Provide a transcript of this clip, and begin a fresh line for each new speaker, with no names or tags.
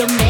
the man.